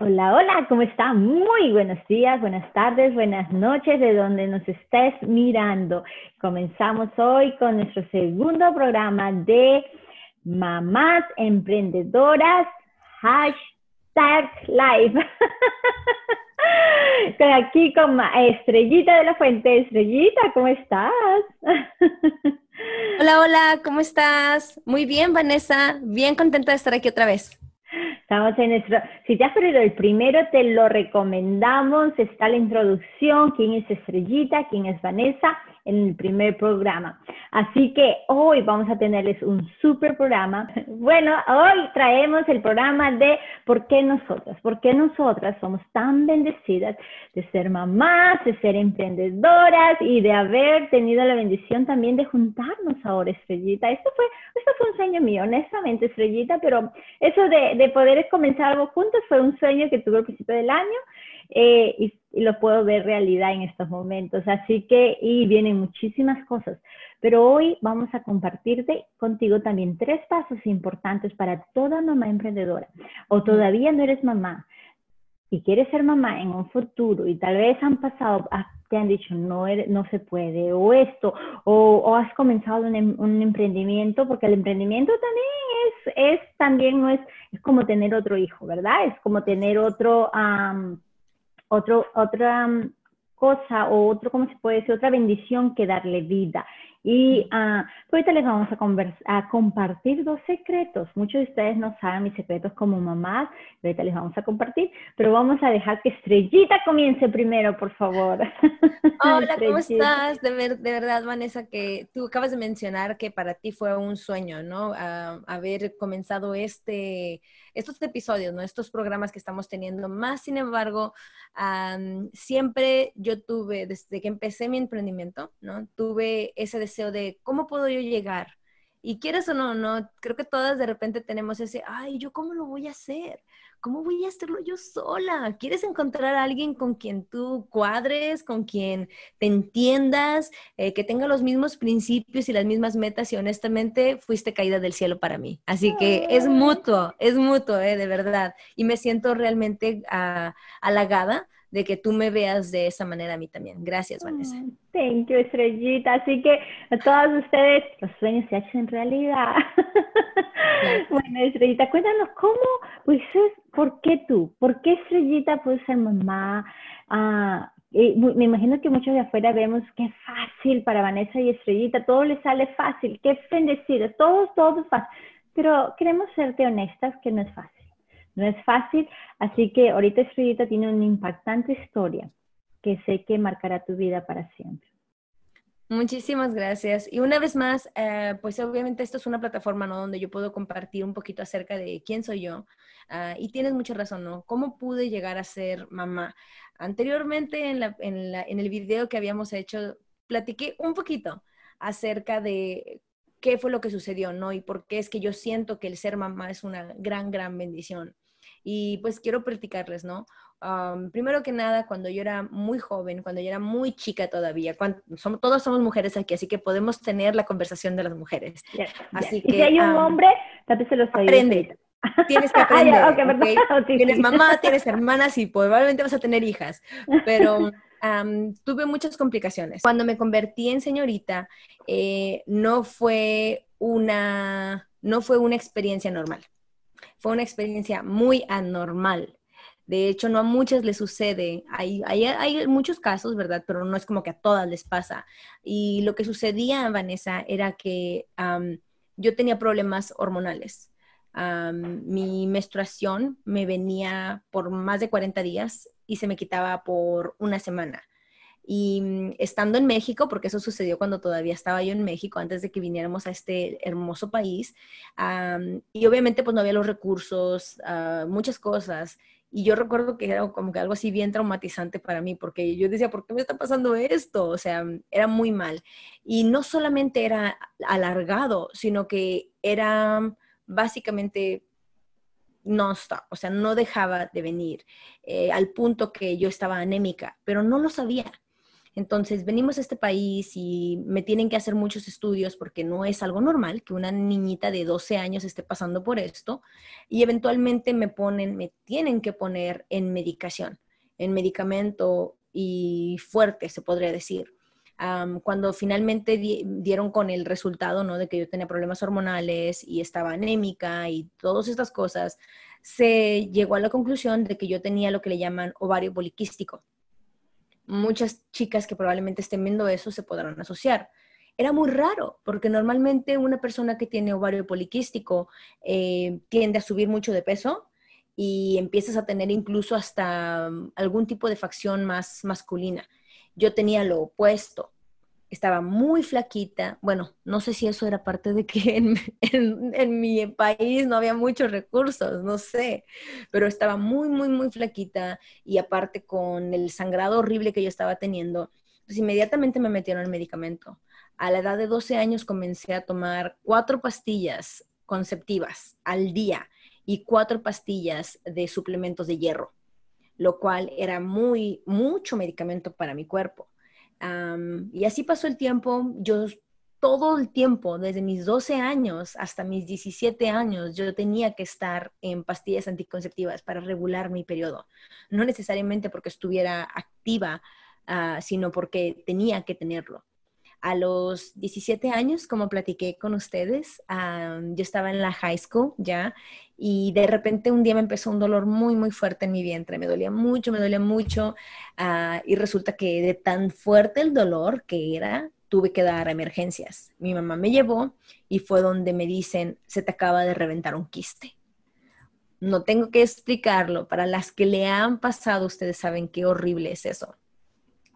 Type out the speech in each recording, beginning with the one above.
Hola, hola, ¿cómo está? Muy buenos días, buenas tardes, buenas noches, de donde nos estés mirando. Comenzamos hoy con nuestro segundo programa de Mamás Emprendedoras, hashtag live. Estoy aquí con Estrellita de la Fuente. Estrellita, ¿cómo estás? Hola, hola, ¿cómo estás? Muy bien, Vanessa. Bien contenta de estar aquí otra vez. Estamos en nuestro, si te has perdido el primero, te lo recomendamos. Está la introducción, quién es Estrellita, quién es Vanessa, en el primer programa. Así que hoy vamos a tenerles un super programa. Bueno, hoy traemos el programa de por qué nosotras, por qué nosotras somos tan bendecidas de ser mamás, de ser emprendedoras y de haber tenido la bendición también de juntarnos ahora, Estrellita. Esto fue, esto fue un sueño mío, honestamente, Estrellita, pero eso de, de poder comenzar algo juntos fue un sueño que tuve al principio del año eh, y, lo puedo ver realidad en estos momentos. Así que, y vienen muchísimas cosas. Pero hoy vamos a compartirte contigo también tres pasos importantes para toda mamá emprendedora. O todavía no eres mamá y quieres ser mamá en un futuro y tal vez han pasado, ah, te han dicho no, no se puede, o esto, o, has comenzado un, em, un, emprendimiento, porque el emprendimiento también es, es también no es, es como tener otro hijo, ¿verdad? Es como tener otro, otro, otra mm, cosa o otro, ¿cómo se puede decir? Otra bendición que darle vida. Y uh, ahorita les vamos a, a, compartir dos secretos. Muchos de ustedes no saben mis secretos como mamás, ahorita les vamos a compartir, pero vamos a dejar que Estrellita comience primero, por favor. Hola, ¿cómo estás? De, de, verdad, Vanessa, que tú acabas de mencionar que para ti fue un sueño, ¿no? Uh, haber comenzado este estos episodios, ¿no? estos programas que estamos teniendo. Más, sin embargo, siempre yo tuve, desde que empecé mi emprendimiento, ¿no? tuve ese deseo de cómo puedo yo llegar. Y quieres o no, no, creo que todas de repente tenemos ese, ay, ¿yo cómo lo voy a hacer? ¿cómo voy a hacerlo yo sola? ¿Quieres encontrar a alguien con quien tú cuadres, con quien te entiendas, eh, que tenga los mismos principios y las mismas metas? Y honestamente, fuiste caída del cielo para mí. Así que es mutuo, es mutuo, eh, de verdad. Y me siento realmente uh, halagada de que tú me veas de esa manera a mí también. Gracias, Vanessa. Thank you, Estrellita. Así que a todos ustedes, los sueños se hacen realidad. bueno, Estrellita, cuéntanos cómo, pues, ¿por qué tú? ¿Por qué Estrellita puede ser mamá? Ah, me imagino que muchos de afuera vemos es fácil para Vanessa y Estrellita, todo le sale fácil, qué bendecida, todo, todo fácil. Pero queremos serte honestas que no es fácil. No es fácil, así que ahorita Estrellita tiene una impactante historia que sé que marcará tu vida para siempre. Muchísimas gracias. Y una vez más, eh, pues obviamente esto es una plataforma ¿no? donde yo puedo compartir un poquito acerca de quién soy yo. Ah, y tienes mucha razón, ¿no? ¿Cómo pude llegar a ser mamá? Anteriormente en, la, en, la, en el video que habíamos hecho, platiqué un poquito acerca de qué fue lo que sucedió, ¿no? Y por qué es que yo siento que el ser mamá es una gran, gran bendición. Y pues quiero platicarles, ¿no? primero que nada, cuando yo era muy joven, cuando yo era muy chica todavía, cuando, somos, todos somos mujeres aquí, así que podemos tener la conversación de las mujeres. Así que, si hay un hombre, tal vez se los Aprende. Tienes que aprender. Tienes mamá, tienes hermanas y probablemente vas a tener hijas, pero tuve muchas complicaciones. Cuando me convertí en señorita, eh, no fue una, no fue una experiencia normal fue una experiencia muy anormal. De hecho, no a muchas les sucede. Hay, hay, muchos casos, ¿verdad? Pero no es como que a todas les pasa. Y lo que sucedía, Vanessa, era que yo tenía problemas hormonales. mi menstruación me venía por más de 40 días y se me quitaba por una semana. Y mm, estando en México, porque eso sucedió cuando todavía estaba yo en México, antes de que viniéramos a este hermoso país, y obviamente pues no había los recursos, ah, muchas cosas. Y yo recuerdo que era como que algo así bien traumatizante para mí, porque yo decía, ¿por qué me está pasando esto? O sea, era muy mal. Y no solamente era alargado, sino que era básicamente no stop, o sea, no dejaba de venir, eh, al punto que yo estaba anémica, pero no lo sabía. Entonces, venimos a este país y me tienen que hacer muchos estudios porque no es algo normal que una niñita de 12 años esté pasando por esto y eventualmente me ponen, me tienen que poner en medicación, en medicamento y fuerte, se podría decir. cuando finalmente dieron con el resultado, ¿no? De que yo tenía problemas hormonales y estaba anémica y todas estas cosas, se llegó a la conclusión de que yo tenía lo que le llaman ovario poliquístico muchas chicas que probablemente estén viendo eso se podrán asociar. Era muy raro, porque normalmente una persona que tiene ovario poliquístico eh, tiende a subir mucho de peso y empiezas a tener incluso hasta mm, algún tipo de facción más masculina. Yo tenía lo opuesto estaba muy flaquita. Bueno, no sé si eso era parte de que en, mi país no había muchos recursos, no sé, pero estaba muy, muy, muy flaquita y aparte con el sangrado horrible que yo estaba teniendo, pues inmediatamente me metieron el medicamento. A la edad de 12 años comencé a tomar cuatro pastillas conceptivas al día y cuatro pastillas de suplementos de hierro, lo cual era muy, mucho medicamento para mi cuerpo y así pasó el tiempo. Yo todo el tiempo, desde mis 12 años hasta mis 17 años, yo tenía que estar en pastillas anticonceptivas para regular mi periodo. No necesariamente porque estuviera activa, ah, sino porque tenía que tenerlo. A los 17 años, como platiqué con ustedes, yo estaba en la high school ya y de repente un día me empezó un dolor muy, muy fuerte en mi vientre. Me dolía mucho, me dolía mucho ah, y resulta que de tan fuerte el dolor que era, tuve que dar emergencias. Mi mamá me llevó y fue donde me dicen, se te acaba de reventar un quiste. No tengo que explicarlo. Para las que le han pasado, ustedes saben qué horrible es eso.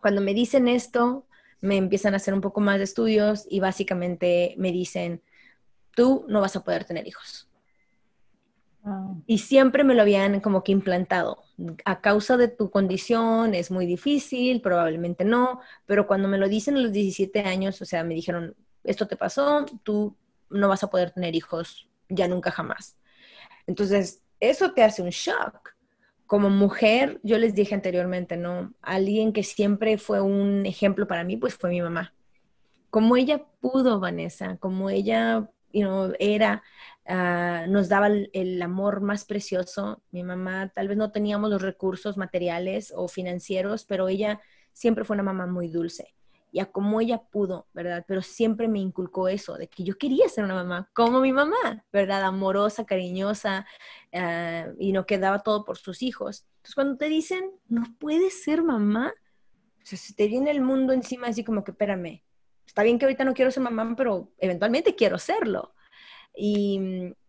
Cuando me dicen esto, me empiezan a hacer un poco más de estudios y básicamente me dicen, tú no vas a poder tener hijos. Y siempre me lo habían como que implantado. A causa de tu condición es muy difícil, probablemente no, pero cuando me lo dicen a los 17 años, o sea, me dijeron, esto te pasó, tú no vas a poder tener hijos ya nunca jamás. Entonces, eso te hace un shock como mujer, yo les dije anteriormente, ¿no? Alguien que siempre fue un ejemplo para mí, pues fue mi mamá. Como ella pudo, Vanessa, como ella era, ah, nos daba el, amor más precioso. Mi mamá, tal vez no teníamos los recursos materiales o financieros, pero ella siempre fue una mamá muy dulce y a cómo ella pudo, ¿verdad? Pero siempre me inculcó eso, de que yo quería ser una mamá como mi mamá, ¿verdad? Amorosa, cariñosa, ah, y no quedaba todo por sus hijos. Entonces, cuando te dicen, no puedes ser mamá, o sea, se te viene el mundo encima así como que, espérame, está bien que ahorita no quiero ser mamá, pero eventualmente quiero serlo. Y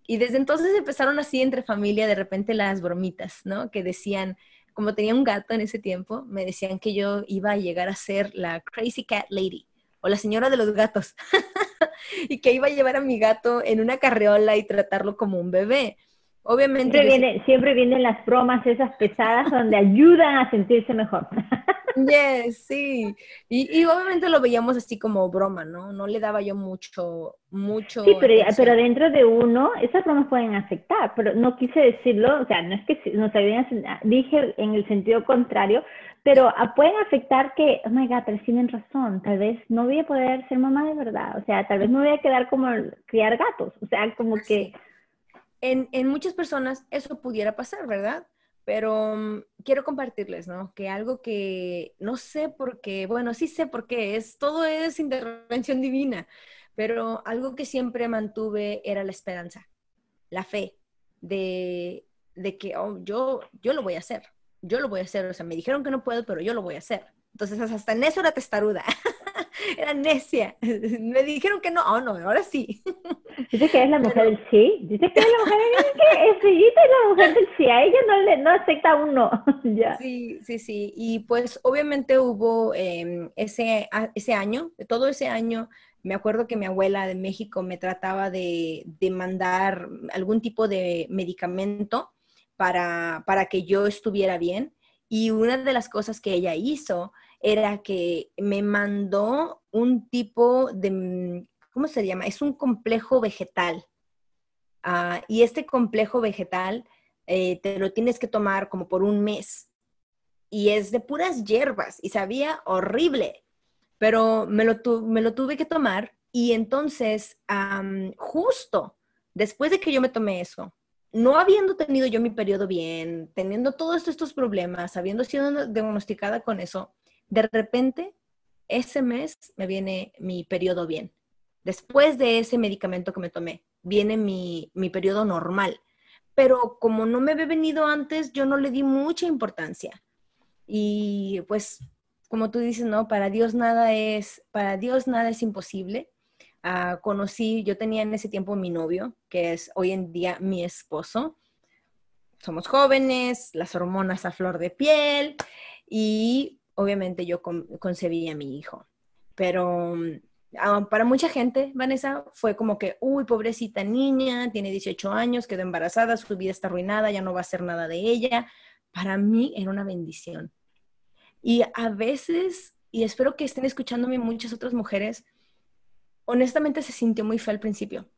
desde entonces empezaron así entre familia de repente las bromitas, ¿no? Que decían, como tenía un gato en ese tiempo, me decían que yo iba a llegar a ser la Crazy Cat Lady o la señora de los gatos y que iba a llevar a mi gato en una carreola y tratarlo como un bebé. Obviamente. Siempre, vienen las bromas esas pesadas donde ayudan a sentirse mejor. Yes, sí. Y, obviamente lo veíamos así como broma, ¿no? No le daba yo mucho, mucho. Sí, pero, pero dentro de uno, esas bromas pueden afectar, pero no quise decirlo, o sea, no es que no sabían, dije en el sentido contrario, pero pueden afectar que, oh my god, vez tienen razón, tal vez no voy a poder ser mamá de verdad, o sea, tal vez me voy a quedar como criar gatos, o sea, como que en, muchas personas eso pudiera pasar, ¿verdad? Pero mm, quiero compartirles, ¿no? Que algo que no sé por qué, bueno, sí sé por qué, es, todo es intervención divina, pero algo que siempre mantuve era la esperanza, la fe de, que oh, yo, yo lo voy a hacer, yo lo voy a hacer, o sea, me dijeron que no puedo, pero yo lo voy a hacer. Entonces, hasta en eso era testaruda. era necia. Me dijeron que no, oh no, ahora sí. Dice que es la mujer del sí. Dice que es la mujer del que es es la mujer del sí. A ella no le no acepta un no. ya. Sí, sí, sí. Y pues obviamente hubo em, ese, ese año, todo ese año, me acuerdo que mi abuela de México me trataba de, de mandar algún tipo de medicamento para, para que yo estuviera bien. Y una de las cosas que ella hizo era que me mandó un tipo de, mm, ¿cómo se llama? Es un complejo vegetal. Ah, y este complejo vegetal eh, te lo tienes que tomar como por un mes. Y es de puras hierbas y sabía horrible. pero me lo, me lo tuve que tomar y entonces, justo después de que yo me tomé eso, no habiendo tenido yo mi periodo bien, teniendo todos estos problemas, habiendo sido diagnosticada con eso, de repente ese mes me viene mi periodo bien. Después de ese medicamento que me tomé, viene mi, mi periodo normal. Pero como no me había venido antes, yo no le di mucha importancia. Y pues, como tú dices, no, para Dios nada es, para Dios nada es imposible. Ah, conocí, yo tenía en ese tiempo mi novio, que es hoy en día mi esposo. Somos jóvenes, las hormonas a flor de piel y obviamente yo concebí a mi hijo. Pero ah, para mucha gente, Vanessa, fue como que, uy, pobrecita niña, tiene 18 años, quedó embarazada, su vida está arruinada, ya no va a hacer nada de ella. Para mí era una bendición. Y a veces, y espero que estén escuchándome muchas otras mujeres, honestamente se sintió muy feo al principio,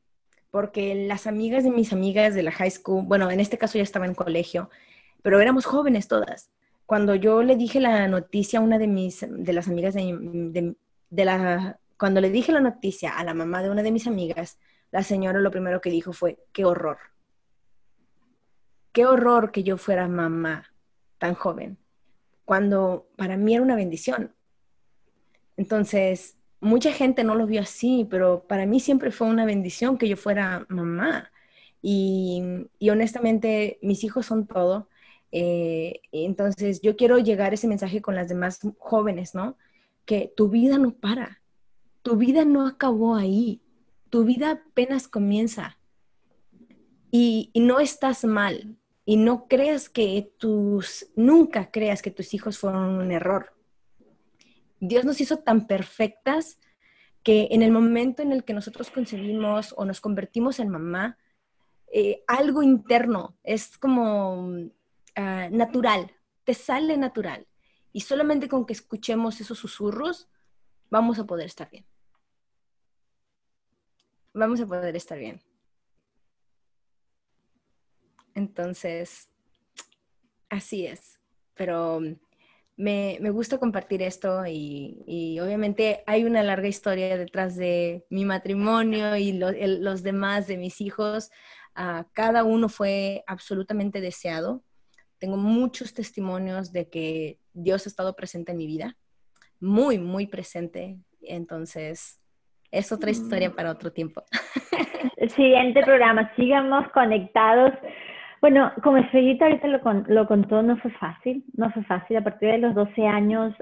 porque las amigas de mis amigas de la high school, bueno, en este caso ya estaba en colegio, pero éramos jóvenes todas. Cuando yo le dije la noticia a una de mis, de las amigas de, la, cuando le dije la noticia a la mamá de una de mis amigas, la señora lo primero que dijo fue, qué horror. Qué horror que yo fuera mamá tan joven, cuando para mí era una bendición. Entonces, mucha gente no lo vio así, pero para mí siempre fue una bendición que yo fuera mamá. Y, honestamente, mis hijos son todo. Eh, entonces, yo quiero llegar ese mensaje con las demás jóvenes, ¿no? Que tu vida no para, tu vida no acabó ahí, tu vida apenas comienza. Y, no estás mal, y no creas que tus, nunca creas que tus hijos fueron un error Dios nos hizo tan perfectas que en el momento en el que nosotros concebimos o nos convertimos en mamá, eh, algo interno es como ah, natural, te sale natural. Y solamente con que escuchemos esos susurros, vamos a poder estar bien. Vamos a poder estar bien. Entonces, así es. Pero me, gusta compartir esto y, obviamente hay una larga historia detrás de mi matrimonio y los demás de mis hijos. Ah, cada uno fue absolutamente deseado. Tengo muchos testimonios de que Dios ha estado presente en mi vida, muy, muy presente. Entonces, es otra historia mm. para otro tiempo. El siguiente programa, sigamos conectados. Bueno, como Estrellita ahorita lo, contó, no fue fácil, no fue fácil. A partir de los 12 años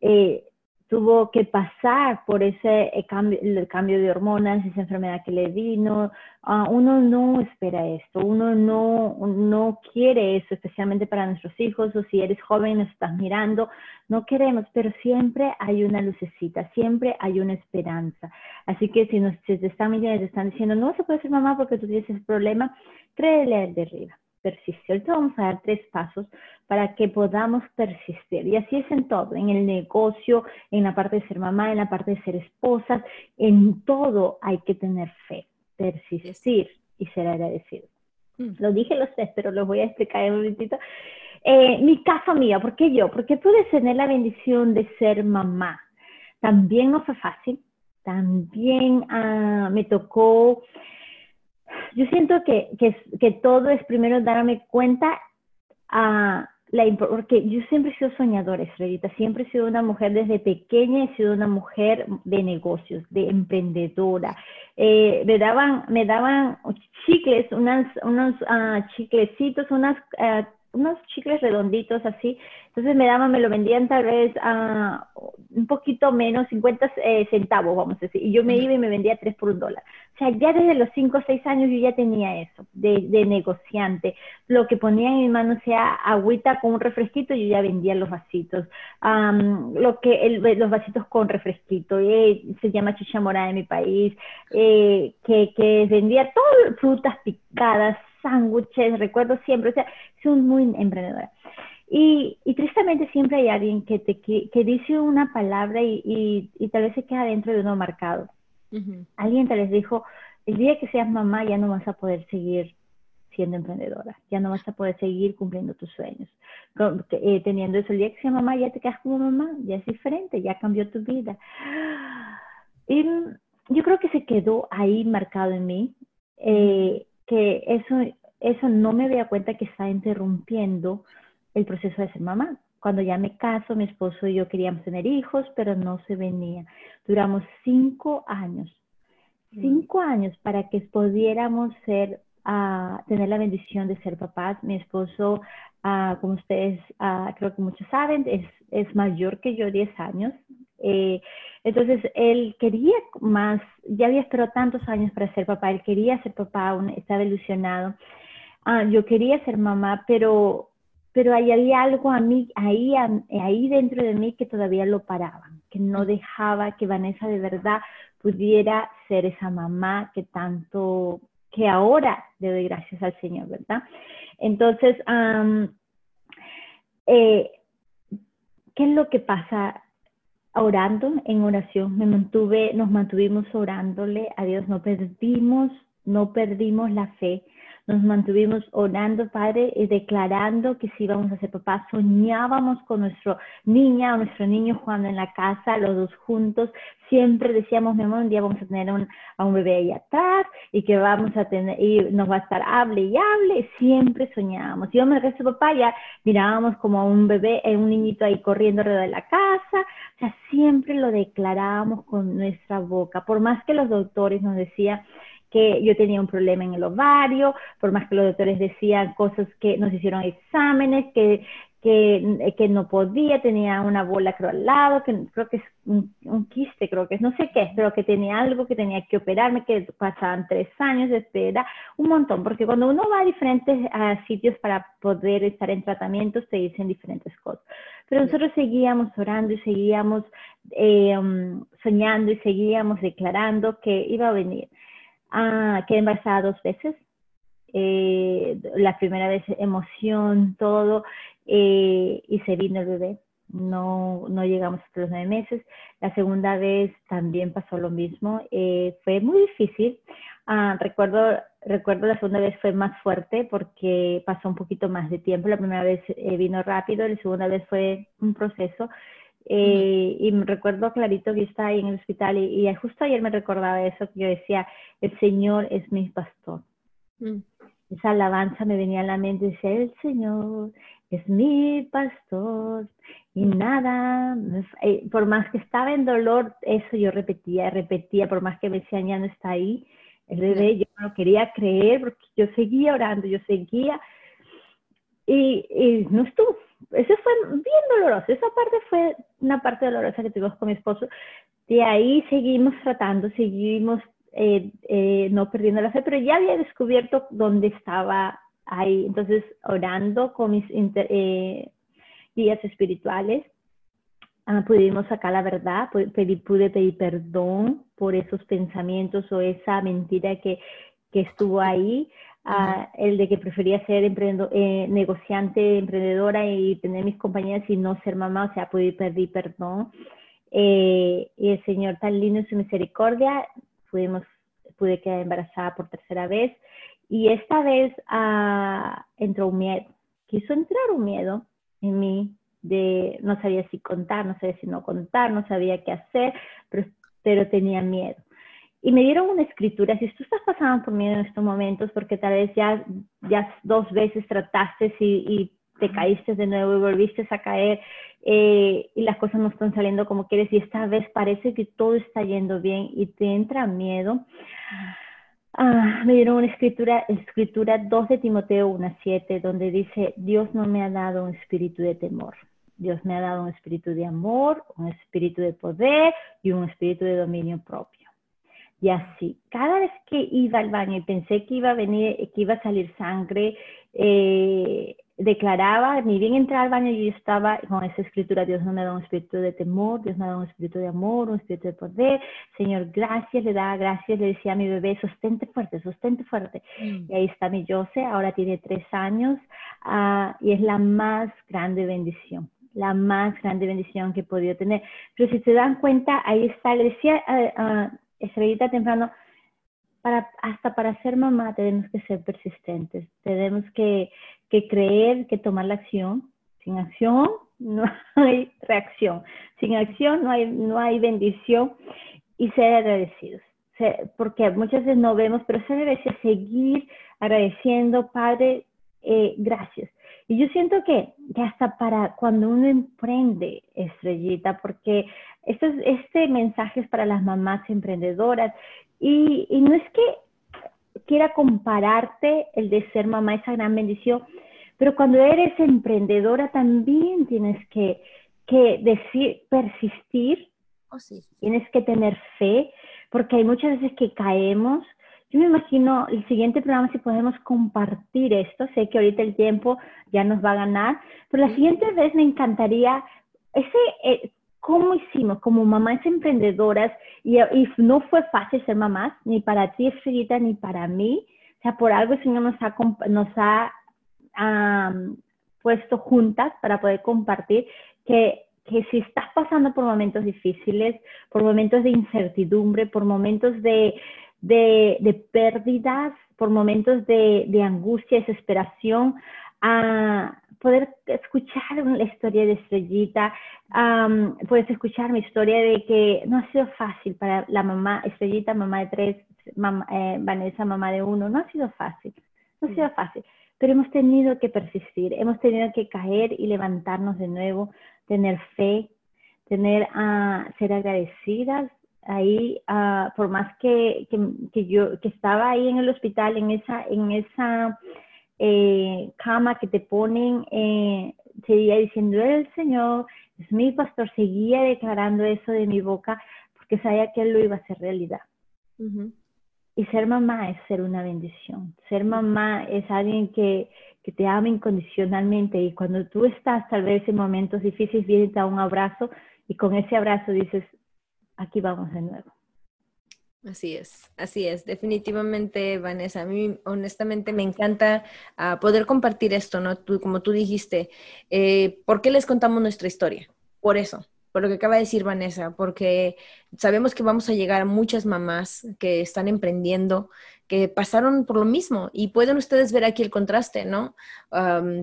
eh, tuvo que pasar por ese eh, cambio, el cambio de hormonas, esa enfermedad que le vino. Ah, uno no espera esto, uno no, no quiere eso, especialmente para nuestros hijos o si eres joven nos estás mirando, no queremos, pero siempre hay una lucecita, siempre hay una esperanza. Así que si, nos, te están mirando y te están diciendo, no se puede ser mamá porque tú tienes ese problema, créele al de arriba, persiste. Ahorita vamos a dar tres pasos para que podamos persistir. Y así es en todo, en el negocio, en la parte de ser mamá, en la parte de ser esposas, en todo hay que tener fe, persistir y ser agradecido. Mm. Lo dije los tres, pero los voy a explicar en un momentito. Eh, mi caso mía, ¿por qué yo? Porque pude tener la bendición de ser mamá. También no fue fácil, también ah, me tocó yo siento que, que, todo es primero darme cuenta a la porque yo siempre he sido soñadora, Estrellita, siempre he sido una mujer desde pequeña, he sido una mujer de negocios, de emprendedora. Eh, me daban, me daban chicles, unas, unos uh, chiclecitos, unas, uh, unos chicles redonditos así, entonces me daban, me lo vendían tal vez a un poquito menos, 50 eh, centavos, vamos a decir, y yo me iba y me vendía 3 por un dólar. O sea, ya desde los 5 o 6 años yo ya tenía eso, de, de, negociante. Lo que ponía en mi mano sea agüita con un refresquito, yo ya vendía los vasitos. lo que los vasitos con refresquito, eh, se llama chicha morada en mi país, eh, que, que vendía todo, frutas picadas, sándwiches, recuerdo siempre, o sea, soy muy emprendedora. Y, tristemente siempre hay alguien que, te, que, dice una palabra y, y, tal vez se queda dentro de uno marcado. Alguien te les dijo, el día que seas mamá ya no vas a poder seguir siendo emprendedora, ya no vas a poder seguir cumpliendo tus sueños. Eh, teniendo eso, el día que mamá, ya te quedas como mamá, ya es diferente, ya cambió tu vida. Y yo creo que se quedó ahí marcado en mí, eh, que eso, eso no me veía cuenta que está interrumpiendo el proceso de ser mamá. Cuando ya me caso, mi esposo y yo queríamos tener hijos, pero no se venía. Duramos cinco años, cinco años para que pudiéramos ser, uh, tener la bendición de ser papás. Mi esposo, uh, como ustedes uh, creo que muchos saben, es, es mayor que yo, 10 años. Eh, entonces, él quería más, ya había esperado tantos años para ser papá, él quería ser papá, estaba ilusionado. yo quería ser mamá, pero pero ahí había algo a mí, ahí, ahí dentro de mí que todavía lo paraba, que no dejaba que Vanessa de verdad pudiera ser esa mamá que tanto, que ahora le doy gracias al Señor, ¿verdad? Entonces, eh, ¿qué es lo que pasa? Orando en oración, me mantuve, nos mantuvimos orándole a Dios, no perdimos, no perdimos la fe, nos mantuvimos orando, Padre, y declarando que si íbamos a ser papás. Soñábamos con nuestro niña o nuestro niño jugando en la casa, los dos juntos. Siempre decíamos, mi amor, un día vamos a tener a un bebé ahí atrás y que vamos a tener, y nos va a estar hable y hable. Siempre soñábamos. Y yo me regreso papá, ya mirábamos como a un bebé, eh, un niñito ahí corriendo alrededor de la casa. O sea, siempre lo declarábamos con nuestra boca. Por más que los doctores nos decían, que yo tenía un problema en el ovario, por más que los doctores decían cosas que nos hicieron exámenes, que, que, que no podía, tenía una bola creo al lado, que creo que es un, quiste, creo que es, no sé qué, pero que tenía algo que tenía que operarme, que pasaban tres años de espera, un montón, porque cuando uno va a diferentes sitios para poder estar en tratamientos, te dicen diferentes cosas. Pero nosotros seguíamos orando y seguíamos eh, um, soñando y seguíamos declarando que iba a venir. Ah, quedé embarazada dos veces. Eh, la primera vez emoción, todo, eh, y se vino el bebé. No, no llegamos hasta los nueve meses. La segunda vez también pasó lo mismo. Eh, fue muy difícil. Ah, recuerdo, recuerdo la segunda vez fue más fuerte porque pasó un poquito más de tiempo. La primera vez vino rápido, la segunda vez fue un proceso. Eh, y me recuerdo clarito que estaba ahí en el hospital y, justo ayer me recordaba eso, que yo decía, el Señor es mi pastor. Mm. Esa alabanza me venía a la mente, decía, el Señor es mi pastor y nada, eh, por más que estaba en dolor, eso yo repetía, repetía, por más que me decían, ya no está ahí, el bebé, yo no quería creer porque yo seguía orando, yo seguía y, y no estuvo eso fue bien doloroso. Esa parte fue una parte dolorosa que tuvimos con mi esposo. De ahí seguimos tratando, seguimos eh, eh, no perdiendo la fe, pero ya había descubierto dónde estaba ahí. Entonces, orando con mis eh, guías espirituales, ah, pudimos sacar la verdad, pude pedir perdón por esos pensamientos o esa mentira que, que estuvo ahí el de que prefería ser eh, negociante, emprendedora y tener mis compañías y no ser mamá, o sea, pude pedir perdón. Eh, y el Señor tan lindo en su misericordia, pudimos, pude quedar embarazada por tercera vez. Y esta vez ah, entró un miedo, quiso entrar un miedo en mí de no sabía si contar, no sabía si no contar, no sabía qué hacer, pero tenía miedo y me dieron una escritura, si tú estás pasando por miedo en estos momentos, porque tal vez ya, ya dos veces trataste y, te caíste de nuevo y volviste a caer eh, y las cosas no están saliendo como quieres y esta vez parece que todo está yendo bien y te entra miedo. Ah, me dieron una escritura, escritura 2 de Timoteo 1.7, donde dice, Dios no me ha dado un espíritu de temor. Dios me ha dado un espíritu de amor, un espíritu de poder y un espíritu de dominio propio. Y así, cada vez que iba al baño y pensé que iba a venir, que iba a salir sangre, eh, declaraba, ni bien entrar al baño, yo estaba con esa escritura, Dios no me da un espíritu de temor, Dios me da un espíritu de amor, un espíritu de poder, Señor, gracias, le da gracias, le decía a mi bebé, sostente fuerte, sostente fuerte. Mm. Y ahí está mi Jose, ahora tiene tres años uh, y es la más grande bendición la más grande bendición que he podido tener. Pero si se dan cuenta, ahí está, le decía uh, estrellita temprano, para, hasta para ser mamá tenemos que ser persistentes, tenemos que, que creer, que tomar la acción. Sin acción no hay reacción, sin acción no hay, no hay bendición y ser agradecidos. Porque muchas veces no vemos, pero se debe seguir agradeciendo, Padre, eh, gracias. Y yo siento que, que, hasta para cuando uno emprende, estrellita, porque esto este mensaje es para las mamás emprendedoras y, y no es que quiera compararte el de ser mamá, esa gran bendición, pero cuando eres emprendedora también tienes que, que decir, persistir, oh, sí. tienes que tener fe, porque hay muchas veces que caemos, yo me imagino el siguiente programa si podemos compartir esto. Sé que ahorita el tiempo ya nos va a ganar, pero la siguiente vez me encantaría ese eh, cómo hicimos como mamás emprendedoras y, no fue fácil ser mamás ni para ti Estrellita ni para mí. O sea, por algo el Señor nos ha nos ha puesto juntas para poder compartir que que si estás pasando por momentos difíciles, por momentos de incertidumbre, por momentos de, de, pérdidas, por momentos de, de angustia, desesperación, a poder escuchar la historia de Estrellita, puedes escuchar mi historia de que no ha sido fácil para la mamá, Estrellita, mamá de tres, eh, Vanessa, mamá de uno, no ha sido fácil, no ha sido fácil, pero hemos tenido que persistir, hemos tenido que caer y levantarnos de nuevo, tener fe, tener a ser agradecidas ahí, uh, por más que, que, yo que estaba ahí en el hospital, en esa, en esa eh, cama que te ponen, eh, seguía diciendo el Señor, es mi pastor, seguía declarando eso de mi boca porque sabía que Él lo iba a hacer realidad. Y ser mamá es ser una bendición. Ser mamá es alguien que, que te ama incondicionalmente y cuando tú estás tal vez en momentos difíciles, viene a un abrazo y con ese abrazo dices, aquí vamos de nuevo. Así es, así es, definitivamente, Vanessa. A mí, honestamente, me encanta ah, poder compartir esto, ¿no? Tú, como tú dijiste, eh, ¿por qué les contamos nuestra historia? Por eso, por lo que acaba de decir Vanessa, porque sabemos que vamos a llegar a muchas mamás que están emprendiendo, que pasaron por lo mismo y pueden ustedes ver aquí el contraste, ¿no?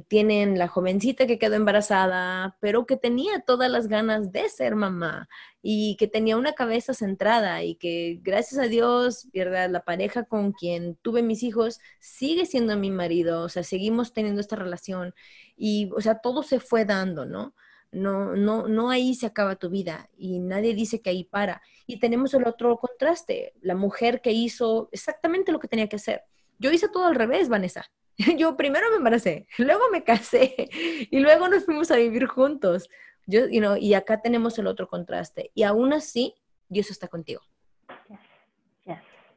tienen la jovencita que quedó embarazada, pero que tenía todas las ganas de ser mamá y que tenía una cabeza centrada y que gracias a Dios, ¿verdad? La pareja con quien tuve mis hijos sigue siendo mi marido, o sea, seguimos teniendo esta relación y, o sea, todo se fue dando, ¿no? No, no, no ahí se acaba tu vida y nadie dice que ahí para. Y tenemos el otro contraste, la mujer que hizo exactamente lo que tenía que hacer. Yo hice todo al revés, Vanessa. Yo primero me embaracé, luego me casé y luego nos fuimos a vivir juntos. Yo, y acá tenemos el otro contraste. Y aún así, Dios está contigo.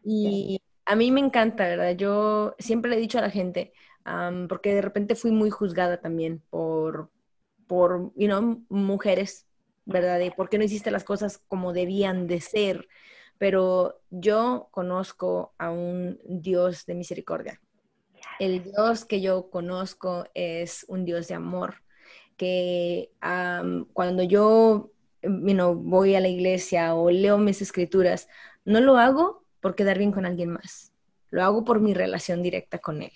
Y a mí me encanta, ¿verdad? Yo siempre le he dicho a la gente, porque de repente fui muy juzgada también por, por, you know, mujeres, ¿verdad? De por qué no hiciste las cosas como debían de ser. Pero yo conozco a un Dios de misericordia. El Dios que yo conozco es un Dios de amor, que cuando yo you voy a la iglesia o leo mis escrituras, no lo hago por quedar bien con alguien más, lo hago por mi relación directa con Él.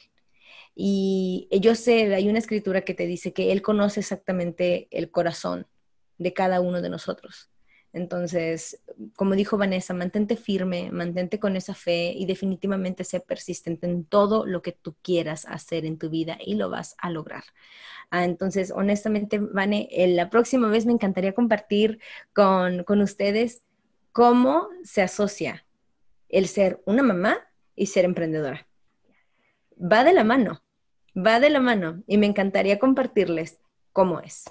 Y yo sé, hay una escritura que te dice que Él conoce exactamente el corazón de cada uno de nosotros. Entonces, como dijo Vanessa, mantente firme, mantente con esa fe y definitivamente sé persistente en todo lo que tú quieras hacer en tu vida y lo vas a lograr. Ah, entonces, honestamente, Vane, la próxima vez me encantaría compartir con, con ustedes cómo se asocia el ser una mamá y ser emprendedora. Va de la mano va de la mano y me encantaría compartirles cómo es.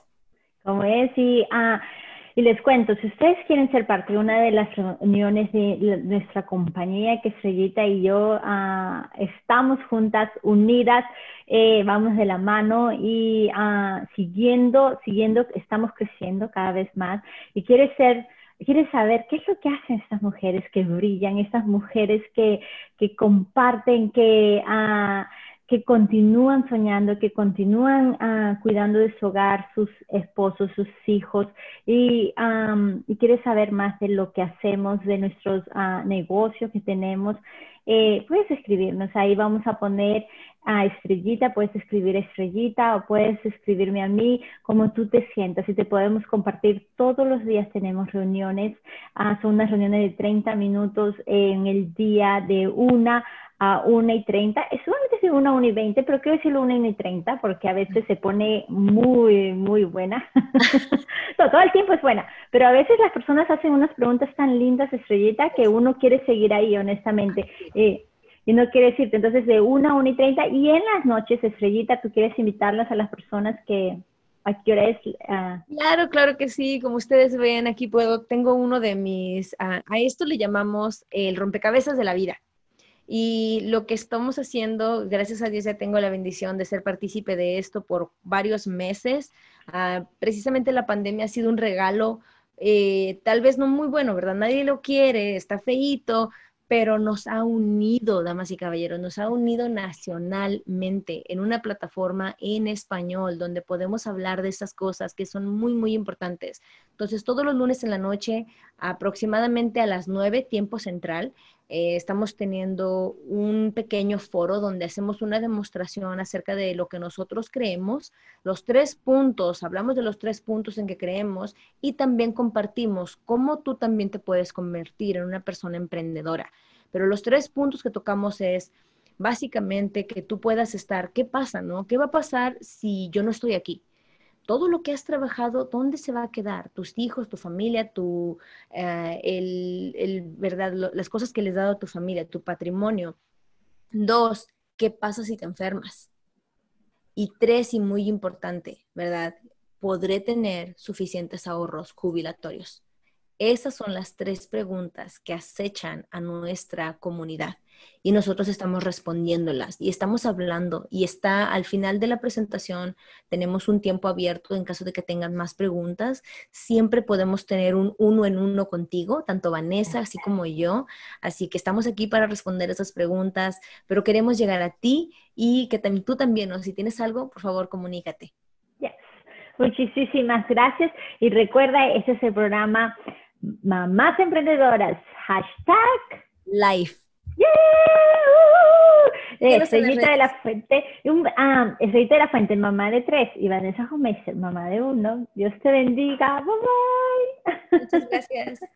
Cómo es y, ah, y les cuento, si ustedes quieren ser parte de una de las reuniones de nuestra compañía, que Estrellita y yo ah, estamos juntas, unidas, eh, vamos de la mano y ah, siguiendo, siguiendo, estamos creciendo cada vez más y quiere ser quieres saber qué es lo que hacen estas mujeres que brillan, estas mujeres que, que comparten, que que continúan soñando, que continúan uh, cuidando de su hogar, sus esposos, sus hijos, y, um, quiere saber más de lo que hacemos, de nuestros uh, negocios que tenemos. Eh, puedes escribirnos. Ahí vamos a poner a Estrellita, puedes escribir Estrellita o puedes escribirme a mí como tú te sientas y te podemos compartir. Todos los días tenemos reuniones, ah, son unas reuniones de 30 minutos en el día de una a 1 y 30, es solamente de 1 a 1 y 20, pero quiero decirlo 1 y 30 porque a veces se pone muy, muy buena. todo el tiempo es buena, pero a veces las personas hacen unas preguntas tan lindas, Estrellita, que uno quiere seguir ahí, honestamente. Eh, y no quiere decirte, entonces de 1 a 1 y 30, y en las noches, Estrellita, tú quieres invitarlas a las personas que, ¿A qué hora es? Ah? Claro, claro que sí. Como ustedes ven, aquí puedo, tengo uno de mis, ah, a esto le llamamos el rompecabezas de la vida. Y lo que estamos haciendo, gracias a Dios ya tengo la bendición de ser partícipe de esto por varios meses. Ah, precisamente la pandemia ha sido un regalo, eh, tal vez no muy bueno, ¿verdad? Nadie lo quiere, está feíto, pero nos ha unido, damas y caballeros, nos ha unido nacionalmente en una plataforma en español donde podemos hablar de esas cosas que son muy, muy importantes. Entonces, todos los lunes en la noche, aproximadamente a las 9, tiempo central, eh, estamos teniendo un pequeño foro donde hacemos una demostración acerca de lo que nosotros creemos, los tres puntos, hablamos de los tres puntos en que creemos y también compartimos cómo tú también te puedes convertir en una persona emprendedora. Pero los tres puntos que tocamos es básicamente que tú puedas estar, ¿qué pasa, no? ¿Qué va a pasar si yo no estoy aquí? Todo lo que has trabajado, ¿dónde se va a quedar? Tus hijos, tu familia, tu, eh, el, ¿verdad? las cosas que les has dado a tu familia, tu patrimonio. Dos, ¿qué pasa si te enfermas? Y tres, y muy importante, ¿verdad? ¿Podré tener suficientes ahorros jubilatorios? Esas son las tres preguntas que acechan a nuestra comunidad y nosotros estamos respondiéndolas y estamos hablando y está al final de la presentación, tenemos un tiempo abierto en caso de que tengan más preguntas. Siempre podemos tener un uno en uno contigo, tanto Vanessa así como yo. Así que estamos aquí para responder esas preguntas, pero queremos llegar a ti y que tú también, ¿no? si tienes algo, por favor, comunícate. Yes. Muchísimas gracias y recuerda, ese es el programa Mamás Emprendedoras, hashtag Life. ¡Yeah! Estrellita de la Fuente, ah, Estrellita de la Fuente, mamá de tres, y Vanessa Gómez, mamá de uno. Dios te bendiga. Bye bye. Muchas gracias.